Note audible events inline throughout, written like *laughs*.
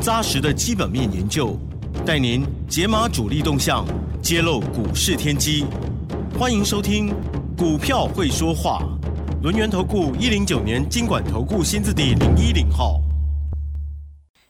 扎实的基本面研究，带您解码主力动向，揭露股市天机。欢迎收听《股票会说话》，轮源投顾一零九年经管投顾新字第零一零号。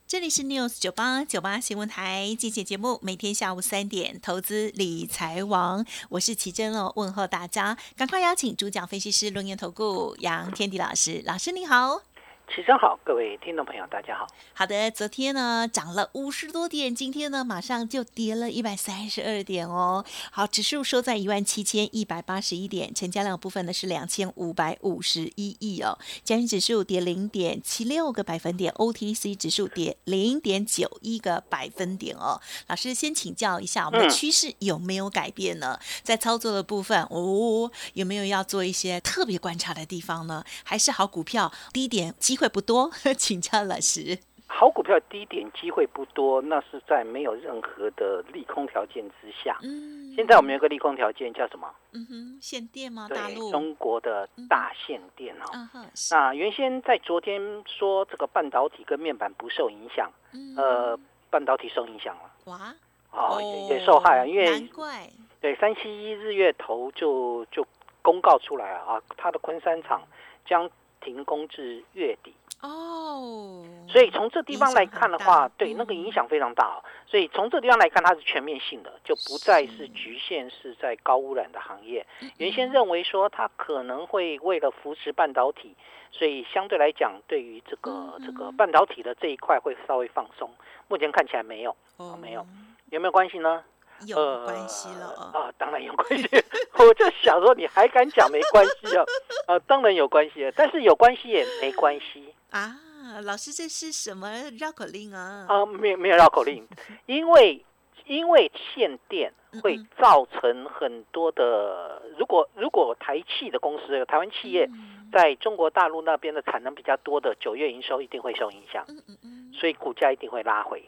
这里是 News 九八九八新闻台，进行节目，每天下午三点，投资理财王，我是奇珍哦，问候大家，赶快邀请主讲分析师轮研投顾杨天迪老师，老师你好。起身好，各位听众朋友，大家好。好的，昨天呢涨了五十多点，今天呢马上就跌了一百三十二点哦。好，指数收在一万七千一百八十一点，成交量部分呢是两千五百五十一亿哦。加权指数跌零点七六个百分点，OTC 指数跌零点九一个百分点哦。老师先请教一下，我们的趋势有没有改变呢？在操作的部分哦，有没有要做一些特别观察的地方呢？还是好股票低点？机会不多，*laughs* 请教老师。好股票低点机会不多，那是在没有任何的利空条件之下。嗯，现在我们有个利空条件叫什么？嗯哼，限电吗？大对，陆中国的大限电哦。嗯哼，那原先在昨天说这个半导体跟面板不受影响，嗯呃，半导体受影响了，哇哦，也也受害啊，因为难怪对三七一日月头就就公告出来了啊，它的昆山厂将停工至月底。哦，所以从这地方来看的话对那个嗯影响非常大哦。所以从这地方来看，它是全面性的，就不再是是局限是在高污染的行业。嗯原先认为说它可能会为了扶持半导体，所以相对来讲，对于这个嗯这个嗯半导体的这一块会稍微放松。目前看起来没有，哦没有有没有关系呢？有关系了哦。啊，当然有关系。*laughs* 我就想说，你还敢讲没关系啊？啊，当然有关系，但是有关系也没关系。啊，老师这是什么绕口令啊？啊，没有没有绕口令，*laughs* 因为因为限电会嗯造成很多的，如果如果台气的公司，台湾企业嗯在中国大陆那边的产能比较多的，九月营收一定会受影响，嗯嗯嗯，所以股价一定会拉回。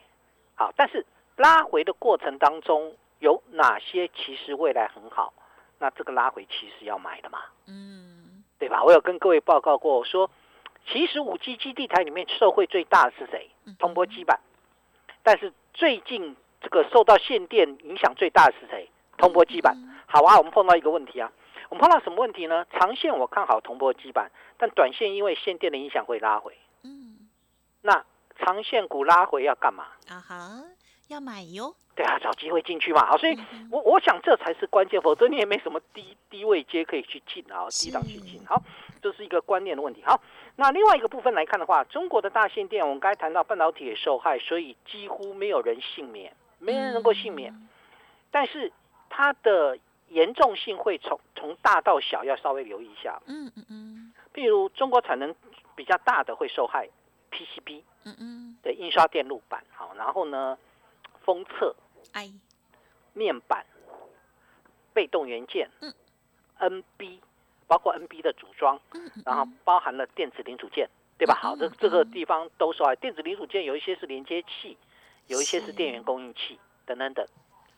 好，但是拉回的过程当中有哪些其实未来很好？那这个拉回其实要买的嘛，嗯对吧？我有跟各位报告过，我说其实五 G 基地台里面受惠最大的是谁？嗯通波基板。但是最近这个受到限电影响最大的是谁？通波基板。嗯好啊，我们碰到一个问题啊，我们碰到什么问题呢？长线我看好通波基板，但短线因为限电的影响会拉回。嗯那长线股拉回要干嘛？啊哈，要买哟。对啊，找机会进去嘛。好，所以我我想这才是关键，否则你也没什么低低位阶可以去进啊，是低档去进。好，这是一个观念的问题。好，那另外一个部分来看的话，中国的大限电，我们刚才谈到半导体也受害，所以几乎没有人幸免，没人能够幸免。嗯但是它的严重性会从从大到小要稍微留意一下。嗯嗯嗯譬如中国产能比较大的会受害，PCB 嗯嗯，的印刷电路板，好，然后呢，封测、哎，面板、被动元件、嗯。NB，包括 NB 的组装，嗯嗯然后包含了电子零组件，对吧？好，这嗯。这个嗯地方都说啊。电子零组件有一些是连接器，有一些是是。电源供应器等等等，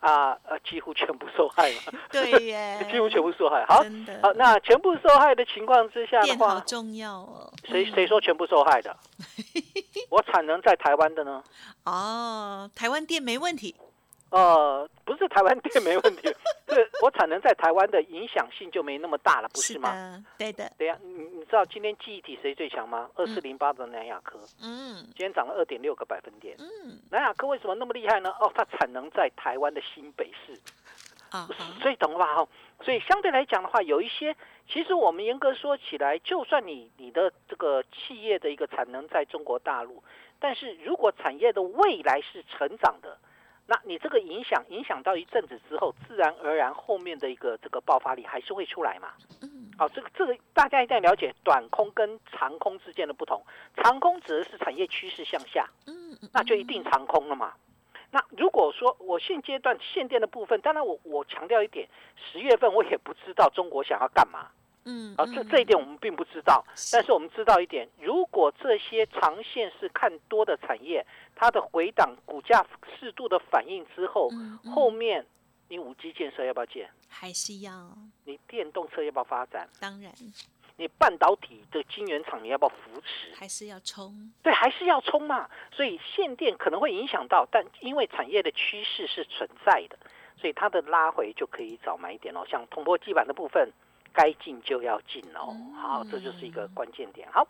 啊呃，几乎全部受害了，*laughs* 对耶，*laughs* 几乎全部受害。好，好，那全部受害的情况之下的话，重要哦。谁谁说全部受害的？*laughs* 我产能在台湾的呢？哦，台湾电没问题。呃，不是台湾电没问题，*laughs* 是我产能在台湾的影响性就没那么大了，不是吗？的，对的，对呀、你你知道今天记忆体谁最强吗？二四零八的南亚科，嗯今天涨了二点六个百分点。嗯南亚科为什么那么厉害呢？哦，它产能在台湾的新北市，啊哈，所以懂了吧？哈，所以相对来讲的话，有一些其实我们严格说起来，就算你你的这个企业的一个产能在中国大陆，但是如果产业的未来是成长的，那你这个影响影响到一阵子之后，自然而然后面的一个这个爆发力还是会出来嘛。嗯好，这个这个大家一定要了解短空跟长空之间的不同。长空指的是产业趋势向下，嗯那就一定长空了嘛。那如果说我现阶段限电的部分，当然我我强调一点，十月份我也不知道中国想要干嘛。嗯，啊，这这一点我们并不知道，但是我们知道一点，如果这些长线是看多的产业，它的回档股价适度的反应之后，后面你五 G 建设要不要建？还是要？你电动车要不要发展？当然。你半导体的晶圆厂你要不要扶持？还是要冲？对，还是要冲嘛。所以限电可能会影响到，但因为产业的趋势是存在的，所以它的拉回就可以早买一点哦。像铜箔基板的部分。该进就要进哦，好，这就是一个关键点。好，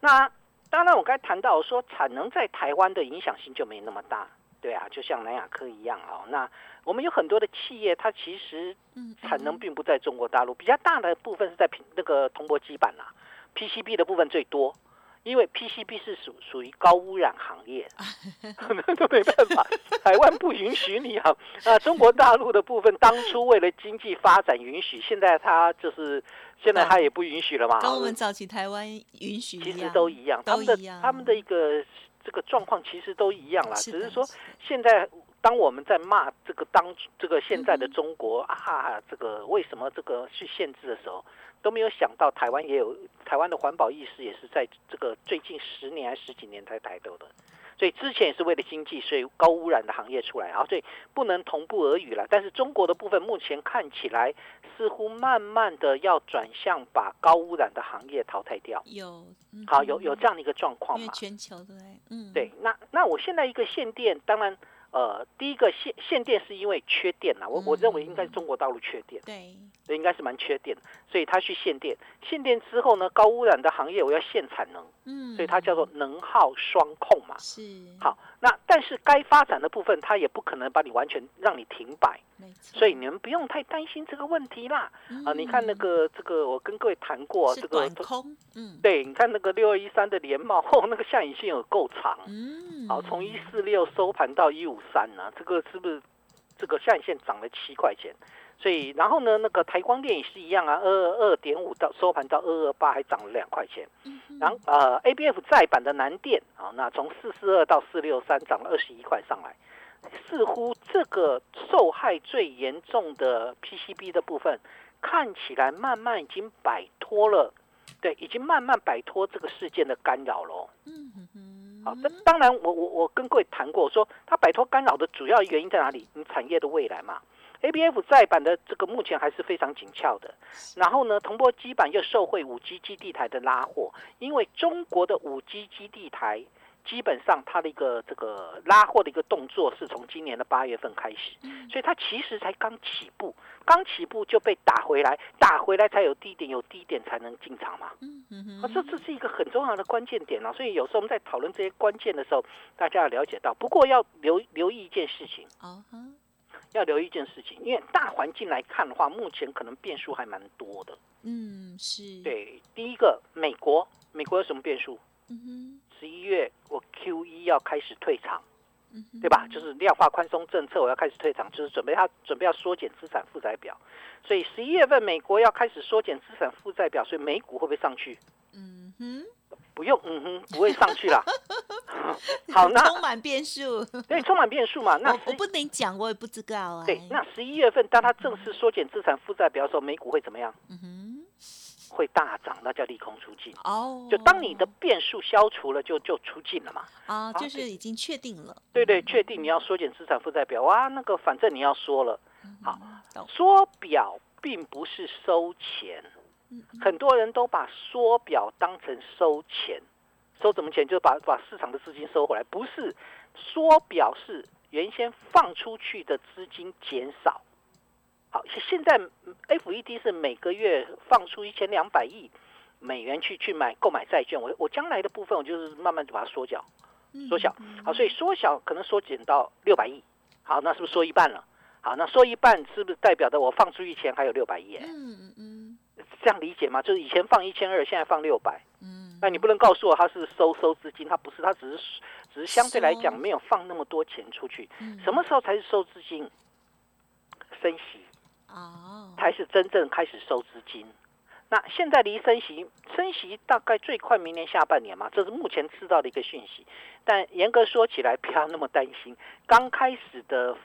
那当然我刚才谈到说产能在台湾的影响性就没那么大，对啊，就像南亚科一样哦。那我们有很多的企业，它其实产能并不在中国大陆，比较大的部分是在那个铜箔基板啦，PCB 的部分最多。因为 PCB 是属属于高污染行业，*laughs* 都没办法，台湾不允许你啊。啊，中国大陆的部分当初为了经济发展允许，现在它就是现在它也不允许了嘛。跟我们早期台湾允许其实都一样，他们的他们的一个这个状况其实都一样啦，只是说现在当我们在骂这个当这个现在的中国啊，这个为什么这个去限制的时候。都没有想到台湾也有台湾的环保意识，也是在这个最近十年还十几年才抬头的。所以之前也是为了经济，所以高污染的行业出来啊，所以不能同步而语了。但是中国的部分目前看起来似乎慢慢的要转向把高污染的行业淘汰掉。有，好有有这样的一个状况嘛？全球对，嗯，对。那那我现在一个限电，当然。呃，第一个限限电是因为缺电呐，我我认为应该是中国大陆缺电，对，应该是蛮缺电，所以他去限电。限电之后呢，高污染的行业我要限产能，嗯，所以它叫做能耗双控嘛，是。好，那但是该发展的部分，它也不可能把你完全让你停摆。所以你们不用太担心这个问题啦。啊，你看那个这个，我跟各位谈过这个空，嗯，对，你看那个六二一三的连帽，哦，*laughs* 那个下影线有够长，嗯，好，从一四六收盘到一五三呢，这个是不是这个下影线涨了七块钱？所以然后呢，那个台光电也是一样啊，二二二点五到收盘到二二八，还涨了两块钱。然后呃，A B F 再版的南电啊，那从四四二到四六三，涨了二十一块上来。似乎这个受害最严重的 PCB 的部分，看起来慢慢已经摆脱了，对，已经慢慢摆脱这个事件的干扰了。嗯嗯好，那当然，我我我跟各位谈过，说它摆脱干扰的主要原因在哪里？你产业的未来嘛。ABF 再版的这个目前还是非常紧俏的。然后呢，铜箔基板又受惠五 G 基地台的拉货，因为中国的五 G 基地台。基本上它的一个这个拉货的一个动作是从今年的八月份开始，所以它其实才刚起步，刚起步就被打回来，打回来才有低点，有低点才能进场嘛。嗯嗯啊，这这是一个很重要的关键点啊。所以有时候我们在讨论这些关键的时候，大家要了解到。不过要留留意一件事情啊，要留意一件事情，因为大环境来看的话，目前可能变数还蛮多的。嗯，是对。第一个，美国，美国有什么变数？嗯哼。十一月我 Q 一要开始退场，对吧？就是量化宽松政策，我要开始退场，就是准备他准备要缩减资产负债表。所以十一月份美国要开始缩减资产负债表，所以美股会不会上去？嗯哼，不用，嗯哼，不会上去了。*laughs* 好，那充满变数，对，充满变数嘛。那我不能讲，我也不知道啊。对，那十一月份当他正式缩减资产负债表的时候，美股会怎么样？嗯哼。会大涨，那叫利空出尽哦。就当你的变数消除了，就就出尽了嘛。啊，就是已经确定了。对对，确定你要缩减资产负债表哇，那个反正你要说了。好，缩表并不是收钱，很多人都把缩表当成收钱，收什么钱？就把把市场的资金收回来，不是缩表是原先放出去的资金减少。好，现在 F E D 是每个月放出一千两百亿美元去去买购买债券，我我将来的部分我就是慢慢就把它缩小，缩小。好，所以缩小可能缩减到六百亿。好，那是不是缩一半了？好，那缩一半是不是代表着我放出一千还有六百亿？嗯嗯嗯，这样理解吗？就是以前放一千二，现在放六百。嗯，那你不能告诉我它是收收资金，它不是，它只是只是相对来讲没有放那么多钱出去。什么时候才是收资金？升息。哦，才是真正开始收资金，那现在离升息，升息大概最快明年下半年嘛，这是目前知道的一个讯息。但严格说起来，不要那么担心，刚开始的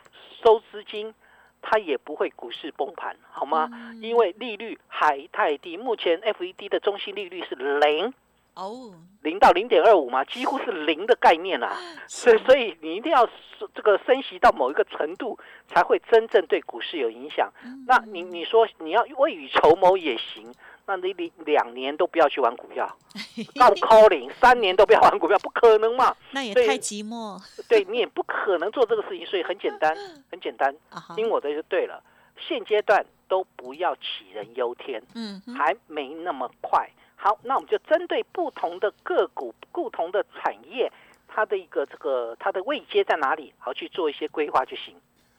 收资金，它也不会股市崩盘，好吗？因为利率还太低，目前 FED 的中心利率是零。哦，零到零点二五嘛，几乎是零的概念啊。所以，所以你一定要这个升息到某一个程度，才会真正对股市有影响。那你你说你要未雨绸缪也行，那你你两年都不要去玩股票，*laughs* 到 calling 三年都不要玩股票，不可能嘛？那也太寂寞。*laughs* 对你也不可能做这个事情，所以很简单，很简单，听我的就对了。现阶段都不要杞人忧天，嗯，还没那么快。好，那我们就针对不同的个股、不同的产业，它的一个这个它的位阶在哪里，好去做一些规划就行。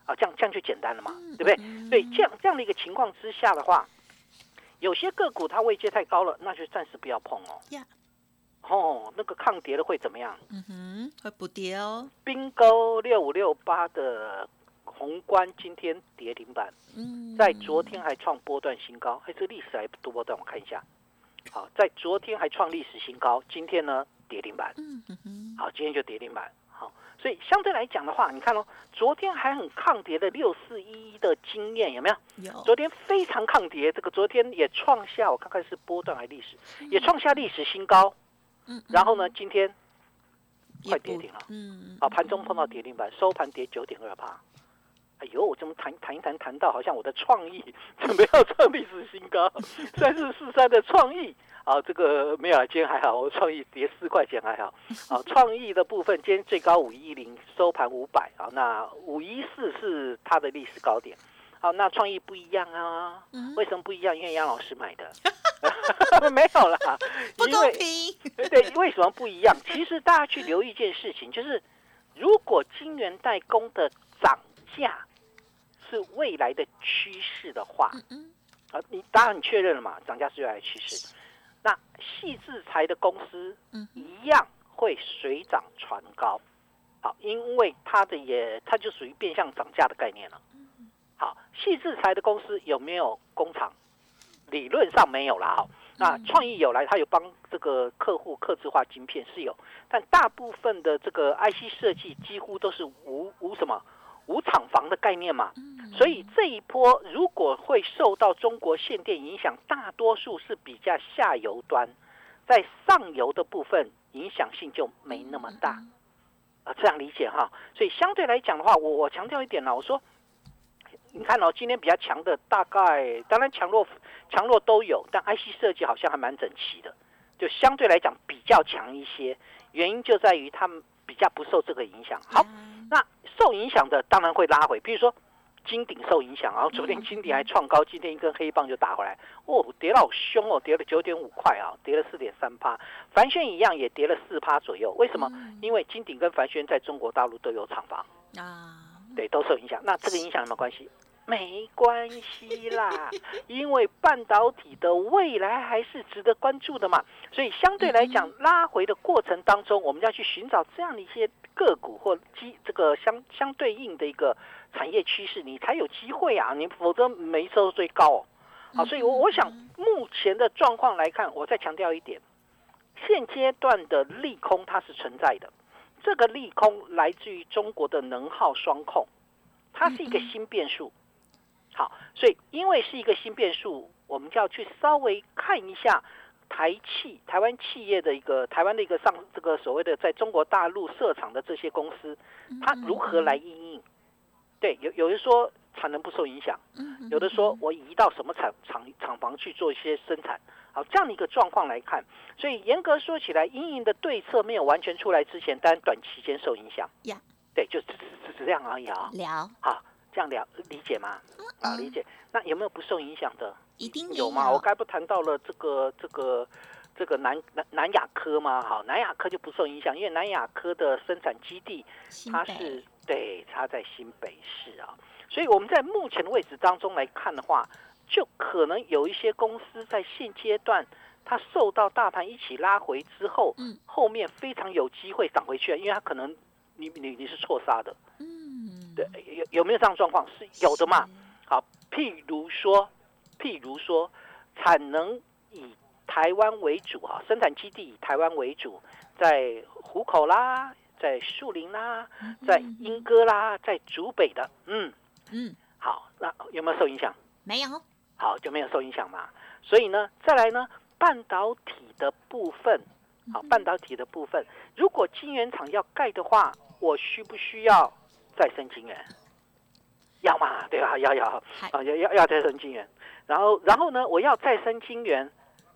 啊，这样这样就简单了嘛，对不对？对，这样这样的一个情况之下的话，有些个股它位阶太高了，那就暂时不要碰哦。呀，哦，那个抗跌的会怎么样？嗯哼，会补跌哦。冰沟六五六八的宏观今天跌停板，嗯，在昨天还创波段新高，哎，这历史还多波段，我看一下。好，在昨天还创历史新高，今天呢跌停板。嗯哼，好，今天就跌停板。好，所以相对来讲的话，你看哦，昨天还很抗跌的六四一一的经验有没有？有。昨天非常抗跌，这个昨天也创下，我看看是波段还是历史，也创下历史新高。嗯。然后呢，今天快跌停了。嗯。好，盘中碰到跌停板，收盘跌九点二八。哎呦，我怎么谈谈一谈谈到好像我的创意 *laughs* 准备要创历史新高，*laughs* 三四四三的创意啊，这个没有啊，今天还好，我 *laughs* 创意跌四块钱还好。啊，创意的部分今天最高五一零，收盘五百啊，那五一四是它的历史高点。好，那创意不一样啊，为什么不一样？因为杨老师买的，没有啦，不公平。对，为什么不一样？其实大家去留意一件事情，就是如果金源代工的涨。价是未来的趋势的话，啊，你当然你确认了嘛？涨价是未来趋势。那细制材的公司，一样会水涨船高。好，因为它的也，它就属于变相涨价的概念了。好，细制材的公司有没有工厂？理论上没有啦。好，那创意有来，它有帮这个客户刻制化晶片是有，但大部分的这个 IC 设计几乎都是无无什么。无厂房的概念嘛，所以这一波如果会受到中国限电影响，大多数是比较下游端，在上游的部分影响性就没那么大啊，这样理解哈。所以相对来讲的话，我我强调一点呢，我说，你看哦，今天比较强的大概，当然强弱强弱都有，但 IC 设计好像还蛮整齐的，就相对来讲比较强一些，原因就在于他们比较不受这个影响。好。那受影响的当然会拉回，比如说金鼎受影响，然后昨天金鼎还创高，今天一根黑棒就打回来，哦，跌好凶哦，跌了九点五块啊，跌了四点三趴，凡轩一样也跌了四趴左右，为什么？因为金鼎跟凡轩在中国大陆都有厂房。啊，对，都受影响。那这个影响有没有关系？没关系啦，*laughs* 因为半导体的未来还是值得关注的嘛，所以相对来讲，拉回的过程当中，我们要去寻找这样的一些个股或机这个相相对应的一个产业趋势，你才有机会啊，你否则没收最高哦。好，所以，我我想目前的状况来看，我再强调一点，现阶段的利空它是存在的，这个利空来自于中国的能耗双控，它是一个新变数。好，所以因为是一个新变数，我们就要去稍微看一下台企、台湾企业的一个台湾的一个上这个所谓的在中国大陆设厂的这些公司，它如何来应应？对，有有人说产能不受影响，有的说我移到什么厂厂厂房去做一些生产。好，这样的一个状况来看，所以严格说起来，应应的对策没有完全出来之前，当然短期间受影响。呀，对，就只只只这样而已啊。聊好。这样了理解吗？啊，理解。那有没有不受影响的？一定有吗？我该不谈到了这个这个这个南南南亚科吗？好，南亚科就不受影响，因为南亚科的生产基地它是对它在新北市啊，所以我们在目前的位置当中来看的话，就可能有一些公司在现阶段它受到大盘一起拉回之后，嗯，后面非常有机会涨回去，因为它可能你你你是错杀的，嗯。对，有有没有这样状况？是有的嘛？好，譬如说，譬如说，产能以台湾为主哈，生产基地以台湾为主，在湖口啦，在树林啦，在莺歌啦，在竹北的，嗯嗯，好，那有没有受影响？没有，好，就没有受影响嘛。所以呢，再来呢，半导体的部分，好，半导体的部分，如果晶圆厂要盖的话，我需不需要再生晶圆？要嘛，对吧？要要啊，要要要再生晶圆。然后，然后呢，我要再生晶圆，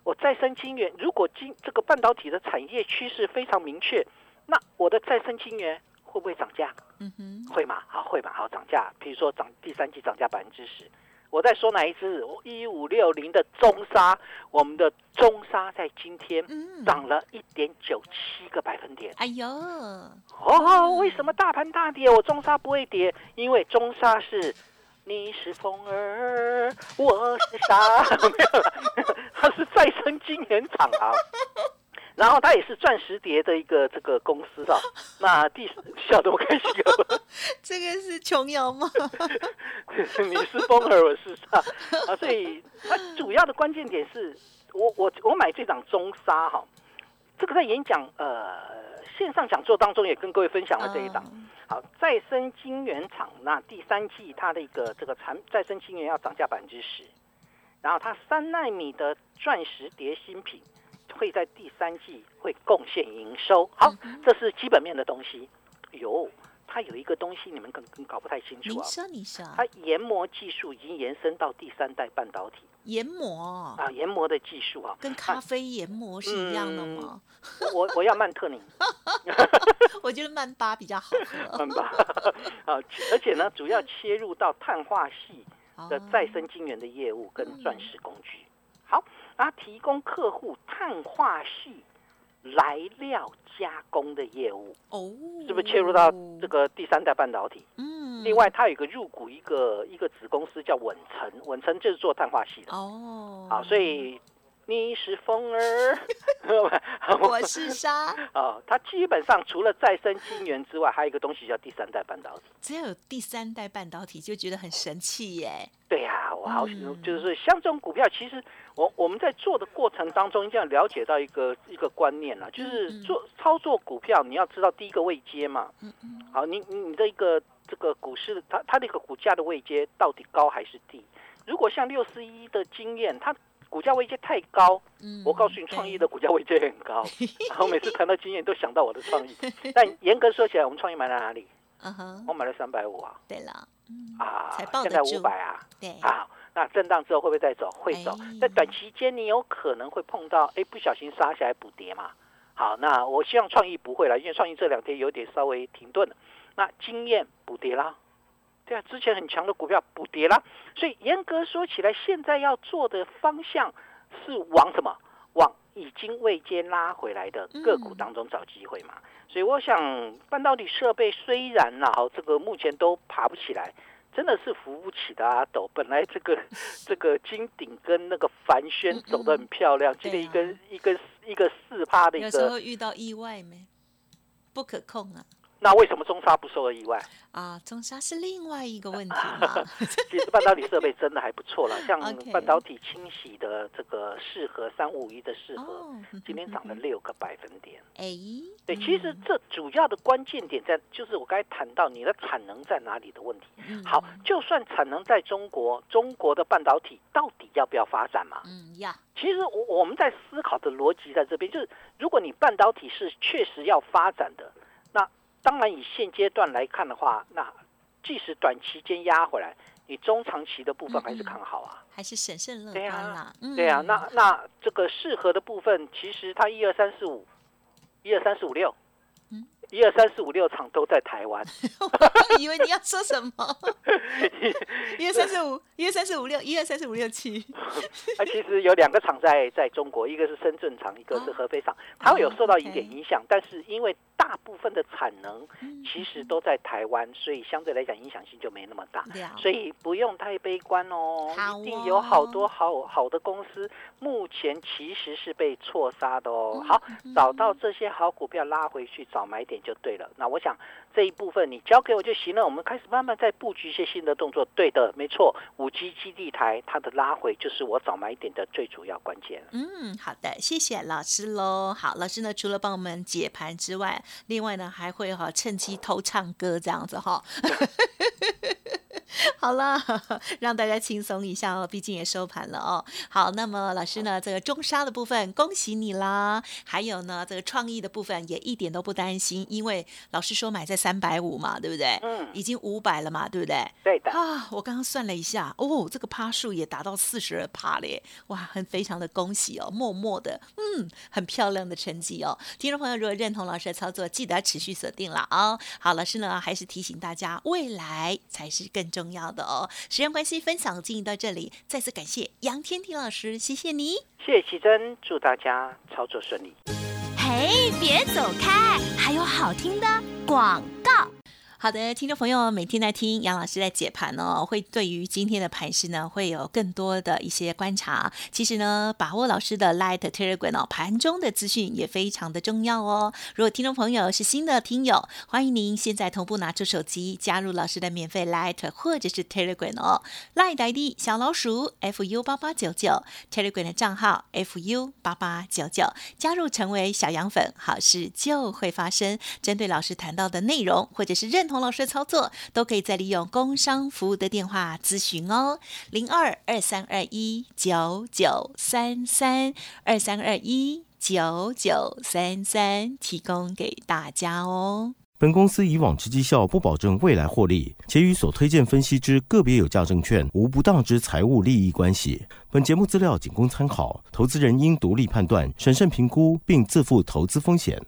我再生晶圆，如果晶这个半导体的产业趋势非常明确，那我的再生晶圆会不会涨价？嗯哼，会嘛？好，会嘛？好，涨价，比如说涨第三季涨价百分之十。我再说哪一只？一五六零的中沙，我们的中沙在今天嗯，涨了一点九七个百分点。哎呦，哦，为什么大盘大跌，我中沙不会跌？因为中沙是你是风儿，我是沙，*laughs* 没有了，*laughs* 它是再生晶圆厂啊。然后它也是钻石碟的一个这个公司啊。*laughs* 那第笑得我开心哦。*laughs* 这个是琼瑶吗？*laughs* 你是风儿，我是沙啊，所以它主要的关键点是我我我买这档中沙哈，这个在演讲呃线上讲座当中也跟各位分享了这一档。嗯好，再生晶圆厂那第三季它的一个这个产再生晶圆要涨价百分之十，然后它三纳米的钻石碟新品会在第三季会贡献营收。好，这是基本面的东西。有，它有一个东西你们更更搞不太清楚您啊。说你说，它研磨技术已经延伸到第三代半导体研磨啊，研磨的技术啊，跟咖啡研磨是一样的吗？我我要曼特宁 *laughs* *laughs* 我觉得曼巴比较好喝。*laughs* 曼巴啊，而且呢，主要切入到碳化系的哦再生晶圆的业务跟钻石工具。好，它提供客户碳化系来料加工的业务，哦，是不是切入到这？个第三代半导体？嗯，另外，它有一个入股一个一个子公司叫稳成，稳成就是做碳化系的。哦，好，所以你是风儿，*laughs* *laughs* 我是沙，哦，它基本上除了再生晶圆之外，还有一个东西叫第三代半导体。只要有第三代半导体，就觉得很神奇耶。对呀、我好，嗯就是说像这种股票，其实我我们在做的过程当中，一定要了解到一个一个观念啦，就是做操作股票，你要知道第一个位阶嘛。嗯嗯，好，你你你的一个这个股市，它它的一个股价的位阶到底高还是低？如果像六四一的经验，它股价位阶太高，嗯我告诉你，创意的股价位阶很高。*laughs* 然后每次谈到经验，都想到我的创意。*laughs* 但严格说起来，我们创意买在哪里？嗯哼，我买了三百五啊对了，嗯，啊现在五百啊。对，好，那震荡之后会不会再走？会走哎。在短期间，你有可能会碰到，哎，不小心杀下来补跌嘛。好，那我希望创意不会了，因为创意这两天有点稍微停顿了。那经验补跌啦，对啊，之前很强的股票补跌啦，所以严格说起来，现在要做的方向是往什么？往已经未接拉回来的个股当中找机会嘛。所以我想，半导体设备虽然啦，好这个目前都爬不起来，真的是扶不起的阿斗。*laughs* 本来这个这个金鼎跟那个凡轩嗯走得很漂亮，今天一根、一根一个四趴的一个有时候遇到意外没？不可控啊！那为什么中沙不受意外？啊，中沙是另外一个问题嘛。*laughs* 其实半导体设备真的还不错了，*laughs* 像半导体清洗的这个适合三五一的适合，哦，今天涨了六个百分点。哎，对，其实这主要的关键点在，就是我刚才谈到你的产能在哪里的问题。嗯好，就算产能在中国，中国的半导体到底要不要发展嘛？嗯呀，其实我我们在思考的逻辑在这边，就是如果你半导体是确实要发展的，那当然以现阶段来看的话，那即使短期间压回来，你中长期的部分还是看好啊。还是审慎乐对啊观啦。嗯对啊，那那这个适合的部分，其实它一二三四五，一二三四五六嗯，一二三四五六场都在台湾。*laughs* 我以为你要说什么？*laughs* 一二三四五，一二三四五六，一二三四五六七。啊，其实有两个厂在在中国，一个是深圳厂，一个是合肥厂，它会有受到一点影响，但是因为大部分的产能嗯其实都在台湾，所以相对来讲影响性就没那么大。所以不用太悲观哦，好一定有好哦多好好的公司，目前其实是被错杀的哦。嗯好，嗯找到这些好股票拉回去找买点就对了。那我想这一部分你交给我就行了，我们开始慢慢再布局一些新的动作。对的，没错，五 G 基地台它的拉回就是我早买点的最主要关键。嗯，好的，谢谢老师喽。好，老师呢除了帮我们解盘之外，另外呢还会哈趁机偷唱歌这样子哈。*laughs* *laughs* 好了，*laughs* 让大家轻松一下哦，毕竟也收盘了哦。好，那么老师呢，这个中沙的部分恭喜你啦，还有呢，这个创意的部分也一点都不担心，因为老师说买在三百五嘛，对不对？嗯，已经五百了嘛，对不对？对的。啊，我刚刚算了一下，哦，这个趴数也达到四十二趴嘞，哇，很非常的恭喜哦，默默的，嗯，很漂亮的成绩哦。听众朋友，如果认同老师的操作，记得持续锁定了啊。好，老师呢还是提醒大家，未来才是更重要的哦。时间关系，分享进行到这里，再次感谢杨天迪老师，谢谢你，谢谢奇珍，祝大家操作顺利。嘿，别走开，还有好听的广告。好的，听众朋友，每天在听杨老师在解盘哦，会对于今天的盘势呢，会有更多的一些观察。其实呢，把握老师的 Light Telegram 哦，盘中的资讯也非常的重要哦。如果听众朋友是新的听友，欢迎您现在同步拿出手机加入老师的免费 Light 或者是 Telegram 哦。Light ID 小老鼠 fu 八八九九，Telegram 的账号 fu 八八九九，加入成为小羊粉，好事就会发生。针对老师谈到的内容，或者是同老师的操作，都可以再利用工商服务的电话咨询哦，零二二三二一九九三三二三二一九九三三，提供给大家哦。本公司以往之绩效不保证未来获利，且与所推荐分析之个别有价证券无不当之财务利益关系。本节目资料仅供参考，投资人应独立判断、审慎评估，并自负投资风险。